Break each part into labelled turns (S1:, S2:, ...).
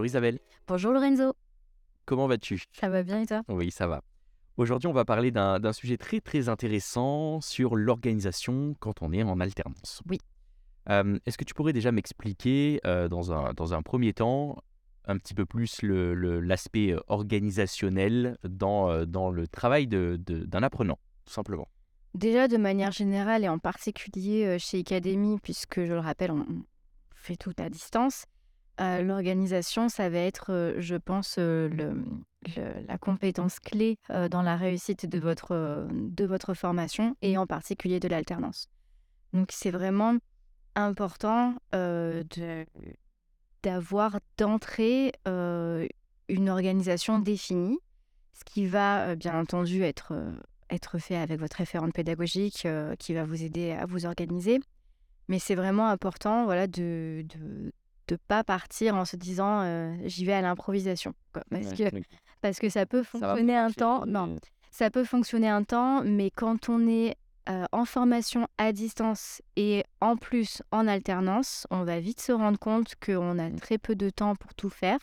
S1: Bonjour Isabelle.
S2: Bonjour Lorenzo.
S1: Comment vas-tu?
S2: Ça va bien et toi?
S1: Oui, ça va. Aujourd'hui, on va parler d'un sujet très très intéressant sur l'organisation quand on est en alternance.
S2: Oui.
S1: Est-ce que tu pourrais déjà m'expliquer dans, un, dans un premier temps un petit peu plus l'aspect organisationnel dans, dans le travail d'un de, d'un apprenant, tout simplement?
S2: Déjà, de manière générale et en particulier chez Academy, puisque je le rappelle, on fait tout à distance, l'organisation, ça va être, je pense, le, la compétence clé dans la réussite de votre, de votre formation et en particulier de l'alternance. Donc, c'est vraiment important d'avoir d'entrée une organisation définie, ce qui va bien entendu être, être fait avec votre référente pédagogique qui va vous aider à vous organiser. Mais c'est vraiment important voilà, de pas partir en se disant j'y vais à l'improvisation. Parce, que, parce que ça peut fonctionner un temps. Non, ça peut fonctionner un temps, mais quand on est en formation à distance et en plus en alternance, on va vite se rendre compte qu'on a très peu de temps pour tout faire,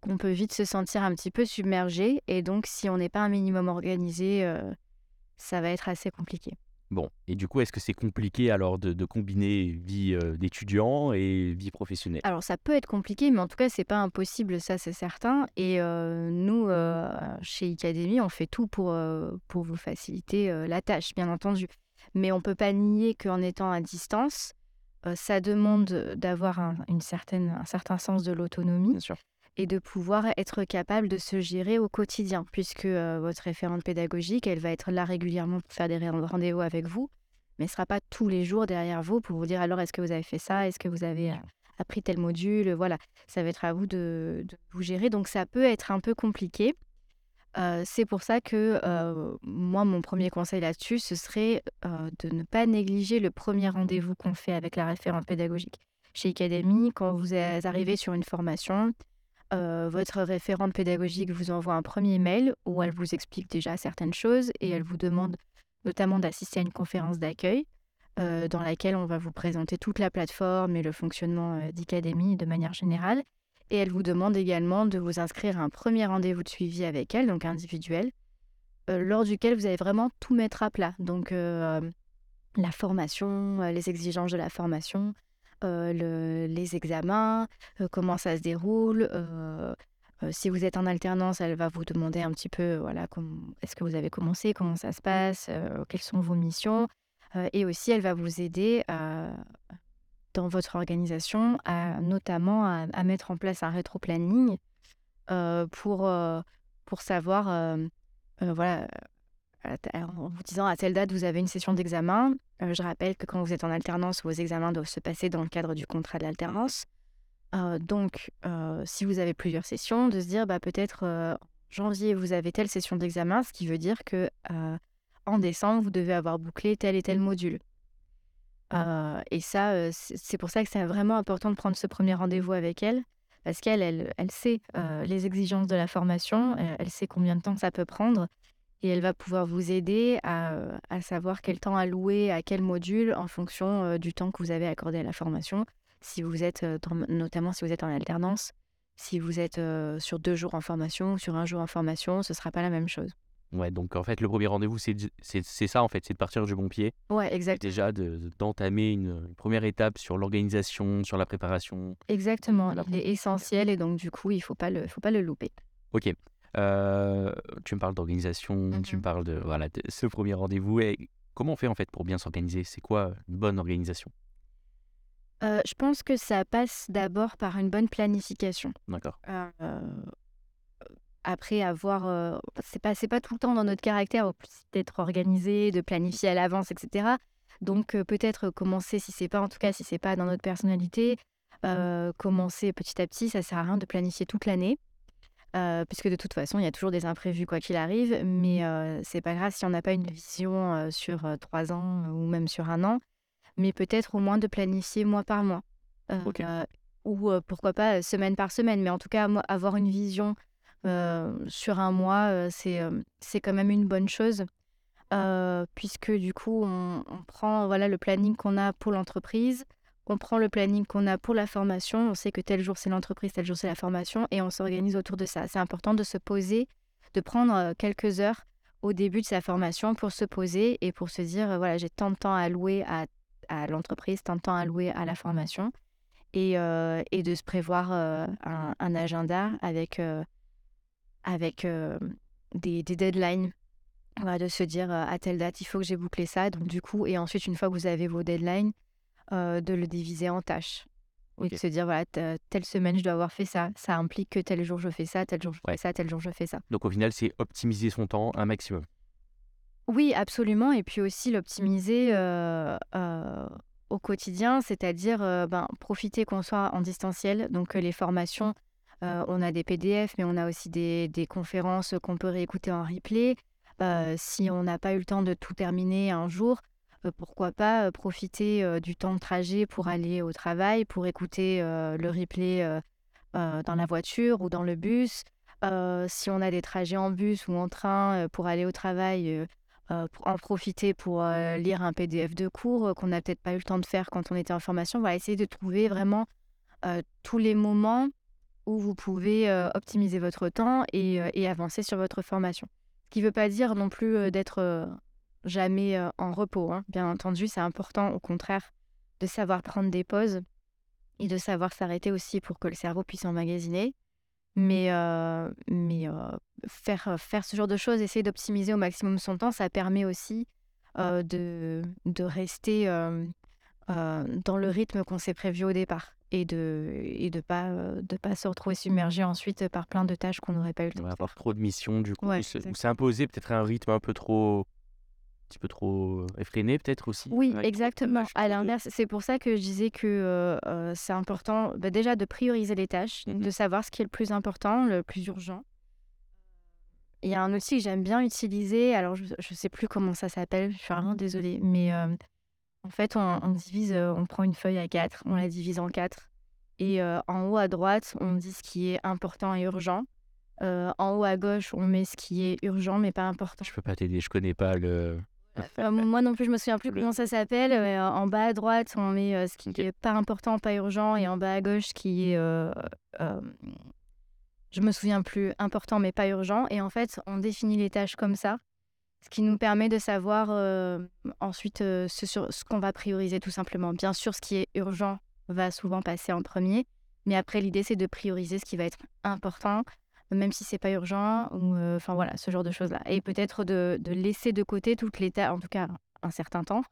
S2: qu'on peut vite se sentir un petit peu submergé. Et donc, si on n'est pas un minimum organisé, ça va être assez compliqué.
S1: Bon, et du coup, est-ce que c'est compliqué alors de, combiner vie d'étudiant et vie professionnelle?
S2: Alors ça peut être compliqué, mais en tout cas, c'est pas impossible, ça c'est certain. Et nous, chez Academy, on fait tout pour, pour vous faciliter la tâche, bien entendu. Mais on peut pas nier qu'en étant à distance, ça demande d'avoir une certaine, un certain sens de l'autonomie.
S1: Bien sûr
S2: et de pouvoir être capable de se gérer au quotidien, puisque votre référente pédagogique, elle va être là régulièrement pour faire des rendez-vous avec vous, mais ne sera pas tous les jours derrière vous pour vous dire alors est-ce que vous avez fait ça, est-ce que vous avez appris tel module, voilà, ça va être à vous de, vous gérer, donc ça peut être un peu compliqué. c'est pour ça que moi, mon premier conseil là-dessus, ce serait de ne pas négliger le premier rendez-vous qu'on fait avec la référente pédagogique. Chez Academy, quand vous arrivez sur une formation, votre référente pédagogique vous envoie un premier mail où elle vous explique déjà certaines choses et elle vous demande notamment d'assister à une conférence d'accueil dans laquelle on va vous présenter toute la plateforme et le fonctionnement d'Academy de manière générale. Et elle vous demande également de vous inscrire à un premier rendez-vous de suivi avec elle, donc individuel, lors duquel vous allez vraiment tout mettre à plat. Donc la formation, les exigences de la formation, les examens, comment ça se déroule. si vous êtes en alternance, elle va vous demander un petit peu, voilà, est-ce que vous avez commencé, comment ça se passe, quelles sont vos missions. et aussi, elle va vous aider dans votre organisation, à, notamment à, mettre en place un rétro-planning pour, pour savoir, voilà, en vous disant à telle date vous avez une session d'examen. Euh, je rappelle que quand vous êtes en alternance, vos examens doivent se passer dans le cadre du contrat de l'alternance. Euh, donc, euh, si vous avez plusieurs sessions, de se dire bah, peut-être janvier vous avez telle session d'examen, ce qui veut dire que en décembre vous devez avoir bouclé tel et tel module. et ça, c'est pour ça que c'est vraiment important de prendre ce premier rendez-vous avec elle, parce qu'elle, elle, elle sait les exigences de la formation, elle sait combien de temps ça peut prendre, et elle va pouvoir vous aider à, savoir quel temps allouer à quel module en fonction du temps que vous avez accordé à la formation. Si vous êtes, notamment si vous êtes en alternance, si vous êtes sur deux jours en formation ou sur un jour en formation, ce ne sera pas la même chose.
S1: Ouais, donc en fait, le premier rendez-vous, c'est ça en fait, c'est de partir du bon pied.
S2: Ouais, exact.
S1: Déjà, d'entamer une, première étape sur l'organisation, sur la préparation.
S2: Exactement, il est essentiel et donc du coup, il ne faut, pas le, faut pas le louper.
S1: Ok. Euh, tu me parles d'organisation, tu me
S2: mmh
S1: parles de, voilà, ce premier rendez-vous. Et comment on fait en fait pour bien s'organiser? C'est quoi une bonne organisation?
S2: Euh, Je pense que ça passe d'abord par une bonne planification.
S1: D'accord.
S2: Euh, après avoir, c'est pas pas tout le temps dans notre caractère d'être organisé, de planifier à l'avance, etc. Donc peut-être commencer si c'est pas en tout cas si c'est pas dans notre personnalité, commencer petit à petit. Ça sert à rien de planifier toute l'année. Euh, puisque de toute façon, il y a toujours des imprévus quoi qu'il arrive, mais euh, c'est pas grave si on n'a pas une vision euh, sur trois ans ou même sur un an, mais peut-être au moins de planifier mois par mois. ou pourquoi pas semaine par semaine, mais en tout cas, avoir une vision sur un mois, c'est c'est quand même une bonne chose, puisque du coup, on, on, prend voilà, le planning qu'on a pour l'entreprise, on prend le planning qu'on a pour la formation, on sait que tel jour c'est l'entreprise, tel jour c'est la formation, et on s'organise autour de ça. C'est important de se poser, de prendre euh, quelques heures au début de sa formation pour se poser et pour se dire, euh, voilà, j'ai tant de temps à allouer à, l'entreprise, tant de temps à allouer à la formation, et, euh, de se prévoir un, agenda avec, avec des, deadlines. de se dire à telle date, il faut que j'ai bouclé ça. Donc, du coup, et ensuite, une fois que vous avez vos deadlines, de le diviser en tâches. Et de se dire, voilà, telle semaine, je dois avoir fait ça. Ça implique que tel jour, je fais ça, tel jour, je fais ça, tel jour, je fais ça.
S1: Donc au final, c'est optimiser son temps un maximum.
S2: Oui, absolument. Et puis aussi l'optimiser au quotidien, c'est-à-dire ben, profiter qu'on soit en distanciel. Donc les formations, on a des PDF, mais on a aussi des, des conférences qu'on peut réécouter en replay. si on n'a pas eu le temps de tout terminer un jour, pourquoi pas profiter du temps de trajet pour aller au travail, pour écouter le replay dans la voiture ou dans le bus. si on a des trajets en bus ou en train pour aller au travail, en profiter pour lire un PDF de cours qu'on n'a peut-être pas eu le temps de faire quand on était en formation. On va essayer de trouver vraiment tous les moments où vous pouvez optimiser votre temps et, et, avancer sur votre formation. Ce qui ne veut pas dire non plus d'être jamais en repos. Hein. Bien entendu, c'est important au contraire de savoir prendre des pauses et de savoir s'arrêter aussi pour que le cerveau puisse emmagasiner. Mais, mais faire, faire ce genre de choses, essayer d'optimiser au maximum son temps, ça permet aussi de, de rester dans le rythme qu'on s'est prévu au départ et de et de pas de pas se retrouver submergé ensuite par plein de tâches qu'on n'aurait pas eu le temps.
S1: de avoir trop de missions du coup, ouais, ou s'imposer peut-être un rythme un peu trop petit peu trop effréné peut-être aussi.
S2: Oui, exactement. À l'inverse, c'est pour ça que je disais que c'est important bah, déjà de prioriser les tâches, mmh de savoir ce qui est le plus important, le plus urgent. Il y a un outil que j'aime bien utiliser, alors je ne sais plus comment ça s'appelle, je suis vraiment désolée, mais en fait on, divise, on prend une feuille à quatre, on la divise en quatre, et en haut à droite on dit ce qui est important et urgent. en haut à gauche, on met ce qui est urgent mais pas important.
S1: Je peux pas t'aider, je connais pas le.
S2: Euh, moi non plus, je me souviens plus comment ça s'appelle. Euh, en bas à droite, on met euh, ce qui n'est pas important, pas urgent, et en bas à gauche, ce qui est, je me souviens plus, important mais pas urgent. Et en fait, on définit les tâches comme ça, ce qui nous permet de savoir ensuite ce, ce qu'on va prioriser tout simplement. Bien sûr, ce qui est urgent va souvent passer en premier, mais après, l'idée, c'est de prioriser ce qui va être important même si c'est pas urgent, ou enfin voilà, ce genre de choses-là. Et peut-être de, laisser de côté toutes les tâches, en tout cas un certain temps,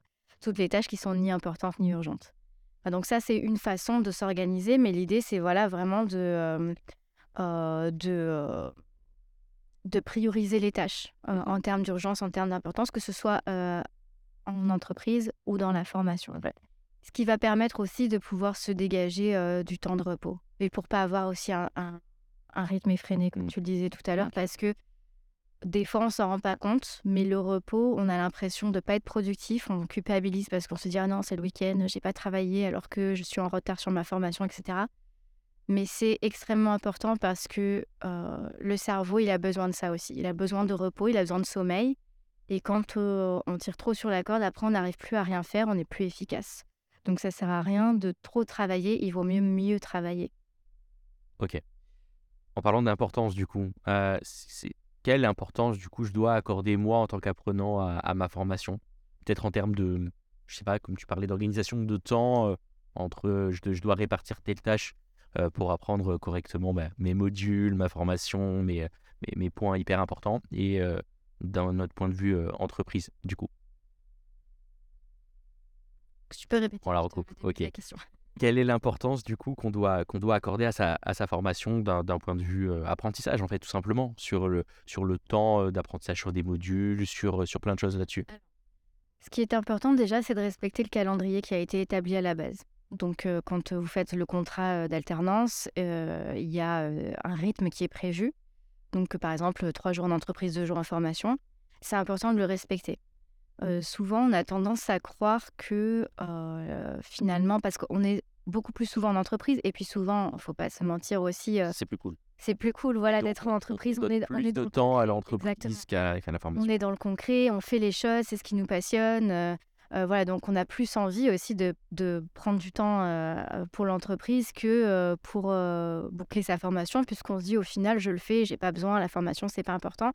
S2: toutes les tâches qui sont ni importantes ni urgentes. donc ça, c'est une façon de s'organiser, mais l'idée, c'est voilà vraiment de, de, de prioriser les tâches en termes d'urgence, en termes d'importance, que ce soit en entreprise ou dans la formation. Ce qui va permettre aussi de pouvoir se dégager du temps de repos et pour pas avoir aussi un rythme effréné, comme mmh. tu le disais tout à l'heure, parce que des fois, on s'en rend pas compte, mais le repos, on a l'impression de pas être productif, on culpabilise parce qu'on se dit ah non, c'est le week-end, j'ai pas travaillé alors que je suis en retard sur ma formation, etc. Mais c'est extrêmement important parce que euh, le cerveau, il a besoin de ça aussi. Il a besoin de repos, il a besoin de sommeil. Et quand euh, on tire trop sur la corde, après, on n'arrive plus à rien faire, on n'est plus efficace. Donc ça sert à rien de trop travailler, il vaut mieux mieux travailler.
S1: Ok. En parlant d'importance, du coup, euh, c'est quelle importance, du coup, je dois accorder moi en tant qu'apprenant à, ma formation? Peut-être en termes de, je sais pas, comme tu parlais d'organisation de temps, euh, entre je, dois répartir telle tâche euh, pour apprendre correctement bah, mes modules, ma formation, mes, mes, points hyper importants, et d'un autre point de vue entreprise, du coup.
S2: Tu peux répéter
S1: On la recoupe. Ok. La question. Quelle est l'importance du coup qu'on doit, qu'on doit accorder à sa, à sa formation d'un point de vue euh, apprentissage en fait tout simplement sur le, sur le temps euh, d'apprentissage sur des modules, sur, sur plein de choses là-dessus?
S2: Ce qui est important déjà c'est de respecter le calendrier qui a été établi à la base. Donc euh, quand vous faites le contrat d'alternance, il y a un rythme qui est prévu. Donc par exemple trois jours en entreprise, deux jours en formation. C'est important de le respecter. Euh, souvent, on a tendance à croire que euh, finalement, parce qu'on est beaucoup plus souvent en entreprise, et puis souvent, il faut pas se mentir aussi.
S1: Euh, c'est plus cool.
S2: C'est plus cool, voilà, d'être en entreprise.
S1: On, est, plus de temps à l'entreprise qu'à la formation.
S2: On est dans le concret, on fait les choses, c'est ce qui nous passionne. voilà, donc on a plus envie aussi de, de prendre du temps pour l'entreprise que pour boucler sa formation, puisqu'on se dit au final, je le fais, j'ai pas besoin, la formation, c'est pas important.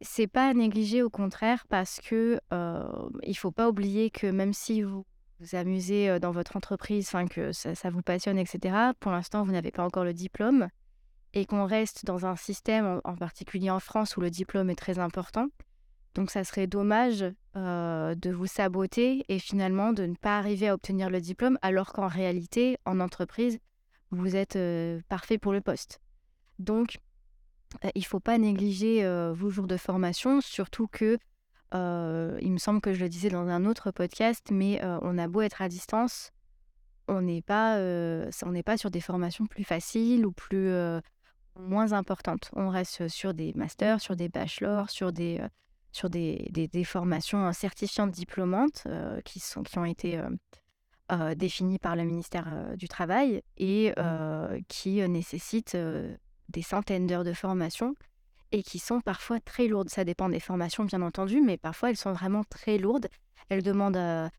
S2: C'est pas à négliger, au contraire, parce que il faut pas oublier que même si vous vous amusez dans votre entreprise, enfin que ça, vous passionne, etc., pour l'instant, vous n'avez pas encore le diplôme et qu'on reste dans un système, en particulier en France, où le diplôme est très important. Donc ça serait dommage euh, de vous saboter et finalement de ne pas arriver à obtenir le diplôme alors qu'en réalité, en entreprise, vous êtes euh, parfait pour le poste. Donc, euh, il ne faut pas négliger vos jours de formation, surtout que, il me semble que je le disais dans un autre podcast, mais on a beau être à distance, on n'est pas, on n'est pas sur des formations plus faciles ou plus moins importantes. On reste sur des masters, sur des bachelors, sur des sur des, des, formations certifiantes diplômantes euh, qui, sont, qui ont été euh, euh, définies par le ministère du Travail et mmh. qui nécessitent des centaines d'heures de formation et qui sont parfois très lourdes. Ça dépend des formations, bien entendu, mais parfois elles sont vraiment très lourdes. Elles demandent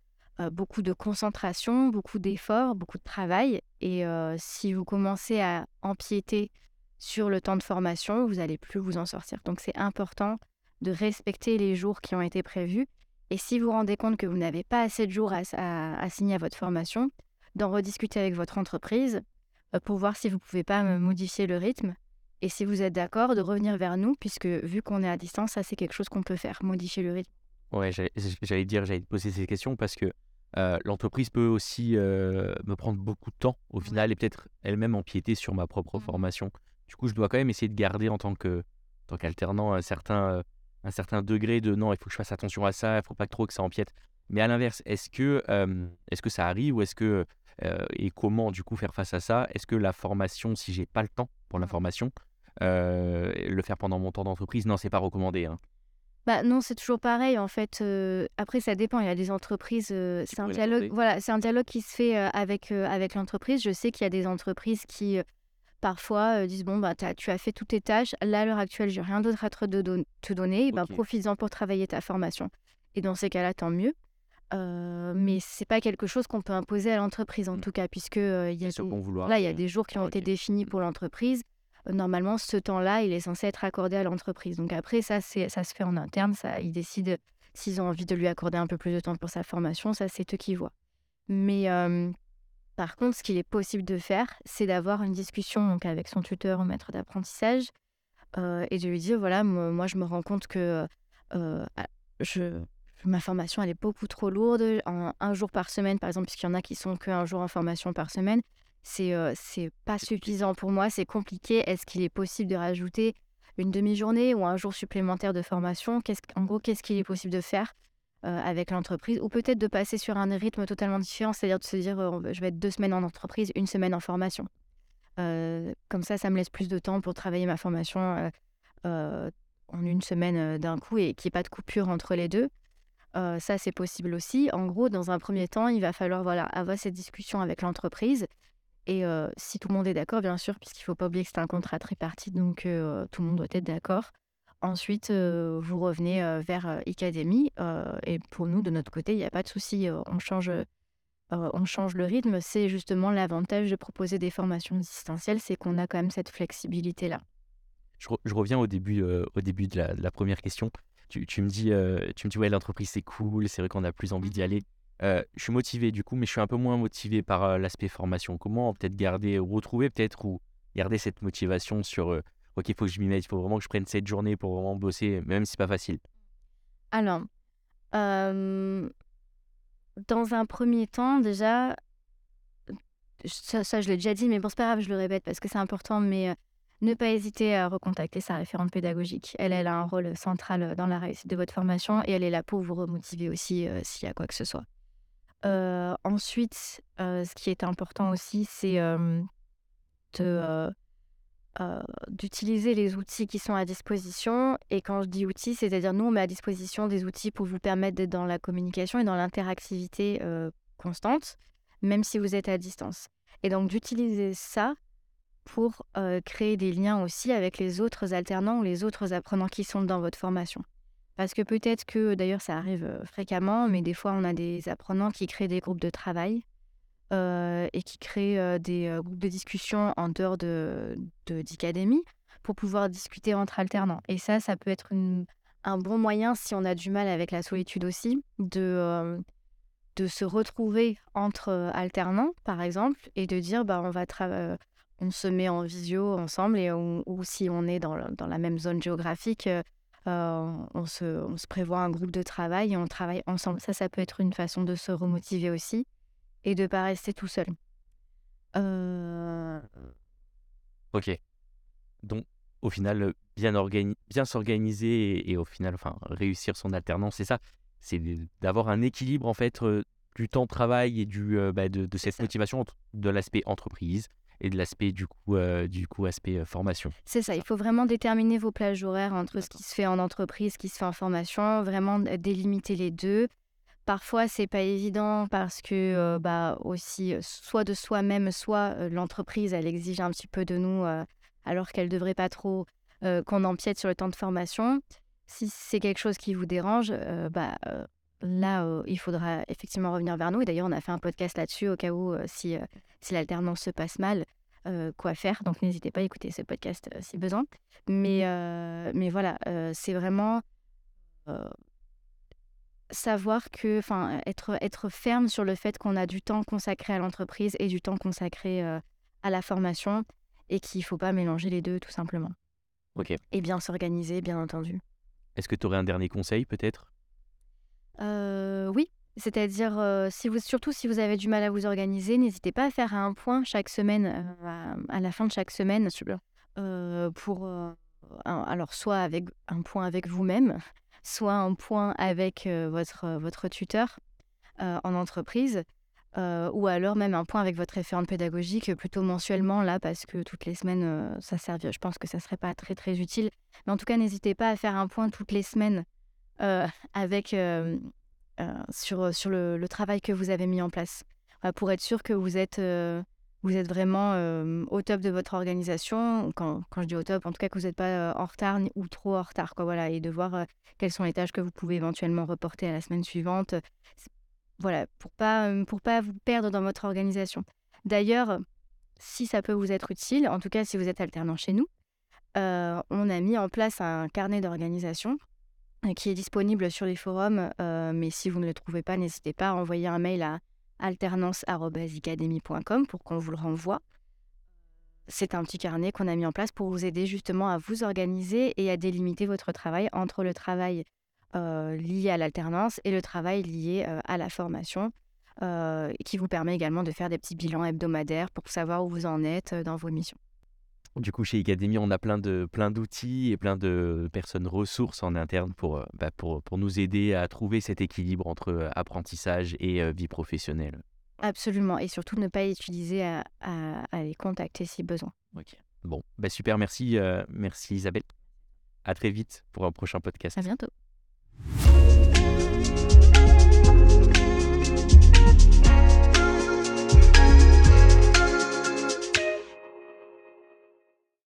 S2: beaucoup de concentration, beaucoup d'efforts, beaucoup de travail. Et si vous commencez à empiéter sur le temps de formation, vous n'allez plus vous en sortir. Donc c'est important de respecter les jours qui ont été prévus. Et si vous vous rendez compte que vous n'avez pas assez de jours à, signer à votre formation, d'en rediscuter avec votre entreprise euh, pour voir si vous ne pouvez pas modifier le rythme. Et si vous êtes d'accord, de revenir vers nous, puisque vu qu'on est à distance, ça c'est quelque chose qu'on peut faire, modifier le rythme.
S1: Ouais, j'allais dire, j'allais te poser ces questions parce que euh, l'entreprise peut aussi euh, me prendre beaucoup de temps au final et peut-être elle-même empiéter sur ma propre mmh. formation. Du coup, je dois quand même essayer de garder en tant que tant qu'alternant un certain un certain degré de non, il faut que je fasse attention à ça, il faut pas trop que ça empiète. Mais à l'inverse, est-ce que, est-ce que ça arrive ou est-ce que, et comment du coup faire face à ça? Est-ce que la formation, si j'ai pas le temps pour la formation, le faire pendant mon temps d'entreprise, non, c'est pas recommandé. Hein.
S2: Bah non, c'est toujours pareil en fait. après, ça dépend. Il y a des entreprises. c'est un dialogue. Voilà, c'est un dialogue qui se fait avec avec l'entreprise. Je sais qu'il y a des entreprises qui parfois disent bon bah tu as fait toutes tes tâches, là à l'heure actuelle j'ai rien d'autre à te, te donner, bah, profites-en pour travailler ta formation. Et dans ces cas-là, tant mieux. Mais c'est pas quelque chose qu'on peut imposer à l'entreprise en mmh. tout cas, puisque il y a, des, là, il y a des jours qui ont été définis pour l'entreprise. normalement, ce temps-là, il est censé être accordé à l'entreprise. Donc après, ça, c'est, ça se fait en interne. Ça, ils décident s'ils ont envie de lui accorder un peu plus de temps pour sa formation. Ça, c'est eux qui voient. Mais par contre, ce qu'il est possible de faire, c'est d'avoir une discussion donc, avec son tuteur ou maître d'apprentissage euh, et de lui dire voilà, moi, je me rends compte que euh, ah, je, ma formation elle est beaucoup trop lourde. En un jour par semaine, par exemple, puisqu'il y en a qui sont qu'un jour en formation par semaine, c'est euh, pas suffisant pour moi, c'est compliqué. Est-ce qu'il est possible de rajouter une demi-journée ou un jour supplémentaire de formation? En gros, qu'est-ce qu'il est possible de faire euh, avec l'entreprise, ou peut-être de passer sur un rythme totalement différent, c'est-à-dire de se dire euh, je vais être deux semaines en entreprise, une semaine en formation. Euh, comme ça, ça me laisse plus de temps pour travailler ma formation en une semaine d'un coup et qu'il n'y ait pas de coupure entre les deux. Ça, c'est possible aussi. En gros, dans un premier temps, il va falloir avoir cette discussion avec l'entreprise. Et si tout le monde est d'accord, bien sûr, puisqu'il ne faut pas oublier que c'est un contrat tripartite, donc tout le monde doit être d'accord. Ensuite, vous revenez vers Academy. et pour nous, de notre côté, il n'y a pas de souci. on, change, on change le rythme. C'est justement l'avantage de proposer des formations distancielles, c'est qu'on a quand même cette flexibilité-là.
S1: Je, reviens au début, au début de la, première question. Tu, me dis, tu me dis ouais, l'entreprise c'est cool, c'est vrai qu'on a plus envie d'y aller. je suis motivé du coup, mais je suis un peu moins motivé par l'aspect formation. Comment peut-être garder, retrouver peut-être ou garder cette motivation sur ok, il faut que je m'y mette, il faut vraiment que je prenne cette journée pour vraiment bosser, même si c'est pas facile
S2: Alors, dans un premier temps, déjà, ça, je l'ai déjà dit, mais bon, c'est pas grave, je le répète parce que c'est important, mais ne pas hésiter à recontacter sa référente pédagogique. Elle, elle a un rôle central dans la réussite de votre formation et elle est là pour vous remotiver aussi s'il y a quoi que ce soit. ensuite, ce qui est important aussi, c'est euh, d'utiliser les outils qui sont à disposition. Et quand je dis outils, c'est-à-dire nous, on met à disposition des outils pour vous permettre d'être dans la communication et dans l'interactivité euh, constante, même si vous êtes à distance. Et donc d'utiliser ça pour créer des liens aussi avec les autres alternants ou les autres apprenants qui sont dans votre formation. Parce que peut-être que, d'ailleurs, ça arrive fréquemment, mais des fois, on a des apprenants qui créent des groupes de travail et qui créent des groupes de discussion en dehors de d'Icadémie pour pouvoir discuter entre alternants. Et ça, ça peut être un bon moyen, si on a du mal avec la solitude aussi, de, de se retrouver entre alternants, par exemple, et de dire, bah, on va on se met en visio ensemble, et ou si on est dans, dans, la même zone géographique, on, se, on se prévoit un groupe de travail et on travaille ensemble. Ça, ça peut être une façon de se remotiver aussi et de ne pas rester tout seul.
S1: Ok. Donc, au final, bien, bien s'organiser et, au final, enfin, réussir son alternance, c'est ça? C'est d'avoir un équilibre, en fait, du temps de travail et du, bah, de, cette motivation de l'aspect entreprise et de l'aspect du coup, du coup aspect formation.
S2: C'est ça, il faut vraiment déterminer vos plages horaires entre ce qui se fait en entreprise, ce qui se fait en formation, vraiment délimiter les deux. Parfois, c'est pas évident parce que bah aussi soit de soi-même, soit l'entreprise elle exige un petit peu de nous alors qu'elle devrait pas trop qu'on empiète sur le temps de formation. Si c'est quelque chose qui vous dérange, bah là il faudra effectivement revenir vers nous. Et d'ailleurs, on a fait un podcast là-dessus au cas où si si l'alternance se passe mal, quoi faire. Donc n'hésitez pas à écouter ce podcast si besoin. Mais mais voilà, c'est vraiment savoir que, enfin, être, être ferme sur le fait qu'on a du temps consacré à l'entreprise et du temps consacré à la formation et qu'il ne faut pas mélanger les deux tout simplement.
S1: Ok.
S2: Et bien s'organiser, bien entendu.
S1: Est-ce que tu aurais un dernier conseil peut-être?
S2: Oui, c'est-à-dire, si vous, surtout si vous avez du mal à vous organiser, n'hésitez pas à faire un point chaque semaine, à, la fin de chaque semaine, pour, alors soit avec un point avec vous-même, soit un point avec votre, votre tuteur en entreprise, ou alors même un point avec votre référente pédagogique, plutôt mensuellement, là, parce que toutes les semaines, ça servirait. Je pense que ça ne serait pas très, très utile. Mais en tout cas, n'hésitez pas à faire un point toutes les semaines avec, sur, sur le, le, travail que vous avez mis en place, pour être sûr que vous êtes vous êtes vraiment au top de votre organisation. Quand, quand, je dis au top, en tout cas que vous n'êtes pas en retard ou trop en retard. Quoi, voilà, et de voir quelles sont les tâches que vous pouvez éventuellement reporter à la semaine suivante. Voilà, pour pas, pour pas vous perdre dans votre organisation. D'ailleurs, si ça peut vous être utile, en tout cas si vous êtes alternant chez nous, on a mis en place un carnet d'organisation qui est disponible sur les forums. mais si vous ne le trouvez pas, n'hésitez pas à envoyer un mail à alternance.academy.com pour qu'on vous le renvoie. C'est un petit carnet qu'on a mis en place pour vous aider justement à vous organiser et à délimiter votre travail entre le travail euh, lié à l'alternance et le travail lié euh, à la formation, euh, qui vous permet également de faire des petits bilans hebdomadaires pour savoir où vous en êtes dans vos missions.
S1: Du coup, chez Academy, on a plein de plein d'outils et plein de personnes ressources en interne pour, euh, bah, pour, pour nous aider à trouver cet équilibre entre euh, apprentissage et euh, vie professionnelle.
S2: Absolument, et surtout ne pas utiliser à, à, les contacter si besoin.
S1: Ok. Bon, bah super, merci, merci Isabelle. À très vite pour un prochain podcast.
S2: À bientôt.